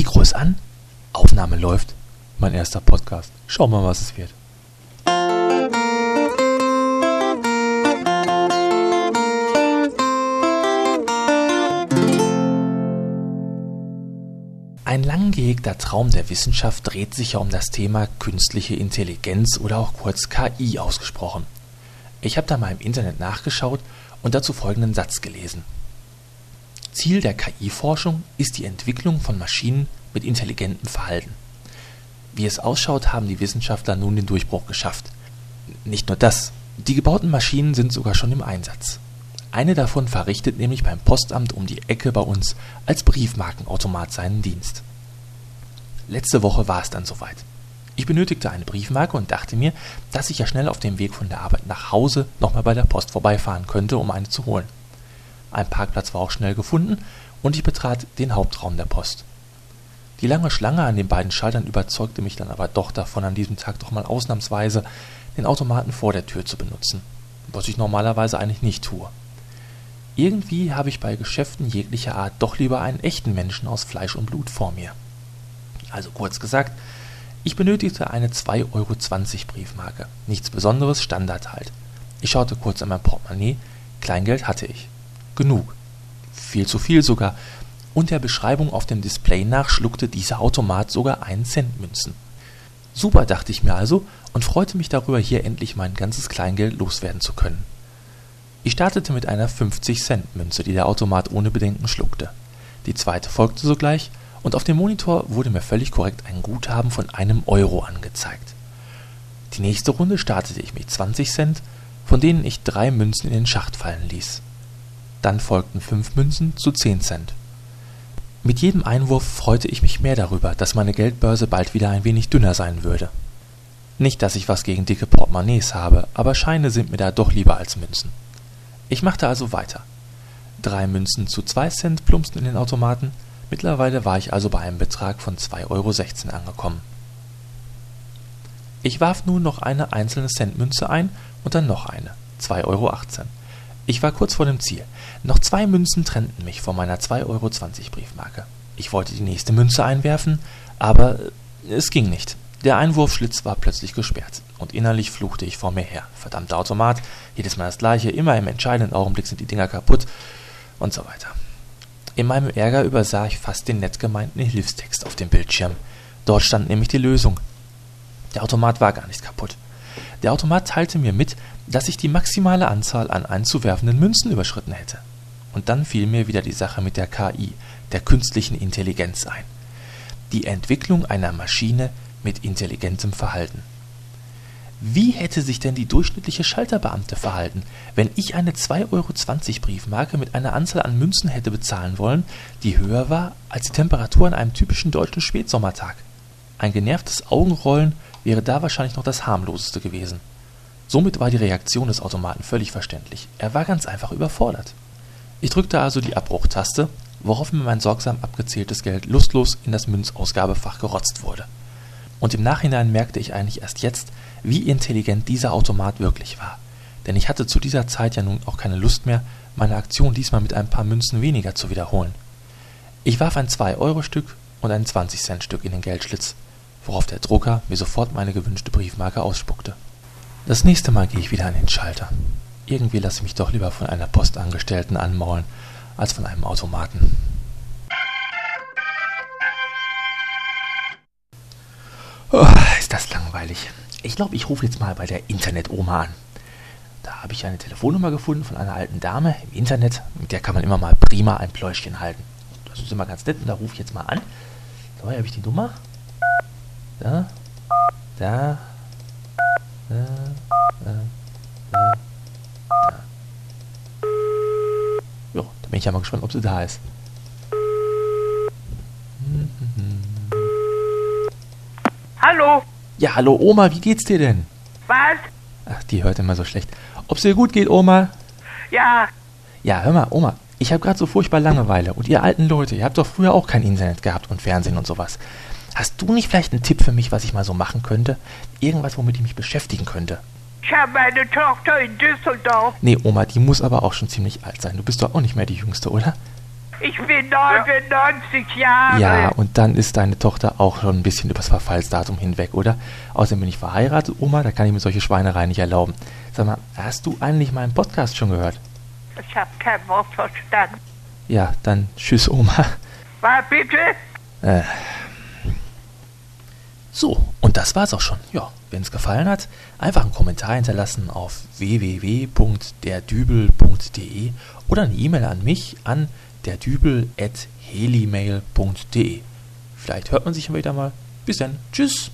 Mikro ist an, Aufnahme läuft. Mein erster Podcast. Schauen wir mal, was es wird. Ein lang gehegter Traum der Wissenschaft dreht sich ja um das Thema künstliche Intelligenz oder auch kurz KI ausgesprochen. Ich habe da mal im Internet nachgeschaut und dazu folgenden Satz gelesen. Ziel der KI-Forschung ist die Entwicklung von Maschinen mit intelligentem Verhalten. Wie es ausschaut, haben die Wissenschaftler nun den Durchbruch geschafft. Nicht nur das, die gebauten Maschinen sind sogar schon im Einsatz. Eine davon verrichtet nämlich beim Postamt um die Ecke bei uns als Briefmarkenautomat seinen Dienst. Letzte Woche war es dann soweit. Ich benötigte eine Briefmarke und dachte mir, dass ich ja schnell auf dem Weg von der Arbeit nach Hause nochmal bei der Post vorbeifahren könnte, um eine zu holen. Ein Parkplatz war auch schnell gefunden und ich betrat den Hauptraum der Post. Die lange Schlange an den beiden Schaltern überzeugte mich dann aber doch davon, an diesem Tag doch mal ausnahmsweise den Automaten vor der Tür zu benutzen, was ich normalerweise eigentlich nicht tue. Irgendwie habe ich bei Geschäften jeglicher Art doch lieber einen echten Menschen aus Fleisch und Blut vor mir. Also kurz gesagt, ich benötigte eine 2,20 Euro Briefmarke. Nichts Besonderes, Standard halt. Ich schaute kurz in mein Portemonnaie, Kleingeld hatte ich genug. Viel zu viel sogar. Und der Beschreibung auf dem Display nach schluckte dieser Automat sogar einen Cent Münzen. Super, dachte ich mir also und freute mich darüber, hier endlich mein ganzes Kleingeld loswerden zu können. Ich startete mit einer 50-Cent-Münze, die der Automat ohne Bedenken schluckte. Die zweite folgte sogleich und auf dem Monitor wurde mir völlig korrekt ein Guthaben von einem Euro angezeigt. Die nächste Runde startete ich mit 20 Cent, von denen ich drei Münzen in den Schacht fallen ließ. Dann folgten fünf Münzen zu zehn Cent. Mit jedem Einwurf freute ich mich mehr darüber, dass meine Geldbörse bald wieder ein wenig dünner sein würde. Nicht, dass ich was gegen dicke Portemonnaies habe, aber Scheine sind mir da doch lieber als Münzen. Ich machte also weiter. Drei Münzen zu zwei Cent plumpsten in den Automaten, mittlerweile war ich also bei einem Betrag von 2,16 Euro angekommen. Ich warf nun noch eine einzelne Centmünze ein und dann noch eine, 2,18 Euro. Ich war kurz vor dem Ziel. Noch zwei Münzen trennten mich von meiner 2,20 Euro Briefmarke. Ich wollte die nächste Münze einwerfen, aber es ging nicht. Der Einwurfschlitz war plötzlich gesperrt und innerlich fluchte ich vor mir her. Verdammter Automat, jedes Mal das gleiche, immer im entscheidenden Augenblick sind die Dinger kaputt und so weiter. In meinem Ärger übersah ich fast den nett gemeinten Hilfstext auf dem Bildschirm. Dort stand nämlich die Lösung. Der Automat war gar nicht kaputt. Der Automat teilte mir mit, dass ich die maximale Anzahl an einzuwerfenden Münzen überschritten hätte. Und dann fiel mir wieder die Sache mit der KI, der künstlichen Intelligenz ein. Die Entwicklung einer Maschine mit intelligentem Verhalten. Wie hätte sich denn die durchschnittliche Schalterbeamte verhalten, wenn ich eine 2,20 Euro Briefmarke mit einer Anzahl an Münzen hätte bezahlen wollen, die höher war als die Temperatur an einem typischen deutschen Spätsommertag? Ein genervtes Augenrollen wäre da wahrscheinlich noch das harmloseste gewesen. Somit war die Reaktion des Automaten völlig verständlich. Er war ganz einfach überfordert. Ich drückte also die Abbruchtaste, worauf mir mein sorgsam abgezähltes Geld lustlos in das Münzausgabefach gerotzt wurde. Und im Nachhinein merkte ich eigentlich erst jetzt, wie intelligent dieser Automat wirklich war. Denn ich hatte zu dieser Zeit ja nun auch keine Lust mehr, meine Aktion diesmal mit ein paar Münzen weniger zu wiederholen. Ich warf ein 2-Euro-Stück und ein 20-Cent-Stück in den Geldschlitz worauf der Drucker mir sofort meine gewünschte Briefmarke ausspuckte. Das nächste Mal gehe ich wieder an den Schalter. Irgendwie lasse ich mich doch lieber von einer Postangestellten anmaulen, als von einem Automaten. Oh, ist das langweilig. Ich glaube, ich rufe jetzt mal bei der Internet-Oma an. Da habe ich eine Telefonnummer gefunden von einer alten Dame im Internet. Mit der kann man immer mal prima ein Pläuschchen halten. Das ist immer ganz nett und da rufe ich jetzt mal an. So, hier habe ich die Nummer. Da. Da. Da. Da. Da. da. Ja, da bin ich ja mal gespannt, ob sie da ist. Hallo. Ja, hallo Oma, wie geht's dir denn? Was? Ach, die hört immer so schlecht. Ob's dir gut geht, Oma? Ja. Ja, hör mal, Oma, ich habe gerade so furchtbar Langeweile und ihr alten Leute, ihr habt doch früher auch kein Internet gehabt und Fernsehen und sowas. Hast du nicht vielleicht einen Tipp für mich, was ich mal so machen könnte? Irgendwas, womit ich mich beschäftigen könnte? Ich habe eine Tochter in Düsseldorf. Nee, Oma, die muss aber auch schon ziemlich alt sein. Du bist doch auch nicht mehr die Jüngste, oder? Ich bin 99 Jahre. Ja, und dann ist deine Tochter auch schon ein bisschen übers Verfallsdatum hinweg, oder? Außerdem bin ich verheiratet, Oma, da kann ich mir solche Schweinereien nicht erlauben. Sag mal, hast du eigentlich meinen Podcast schon gehört? Ich habe kein Wort verstanden. Ja, dann tschüss, Oma. War bitte? Äh. So, und das war's auch schon. Ja, wenn es gefallen hat, einfach einen Kommentar hinterlassen auf www.derdübel.de oder eine E-Mail an mich an derdübel.helimail.de. Vielleicht hört man sich wieder mal. Bis dann. Tschüss.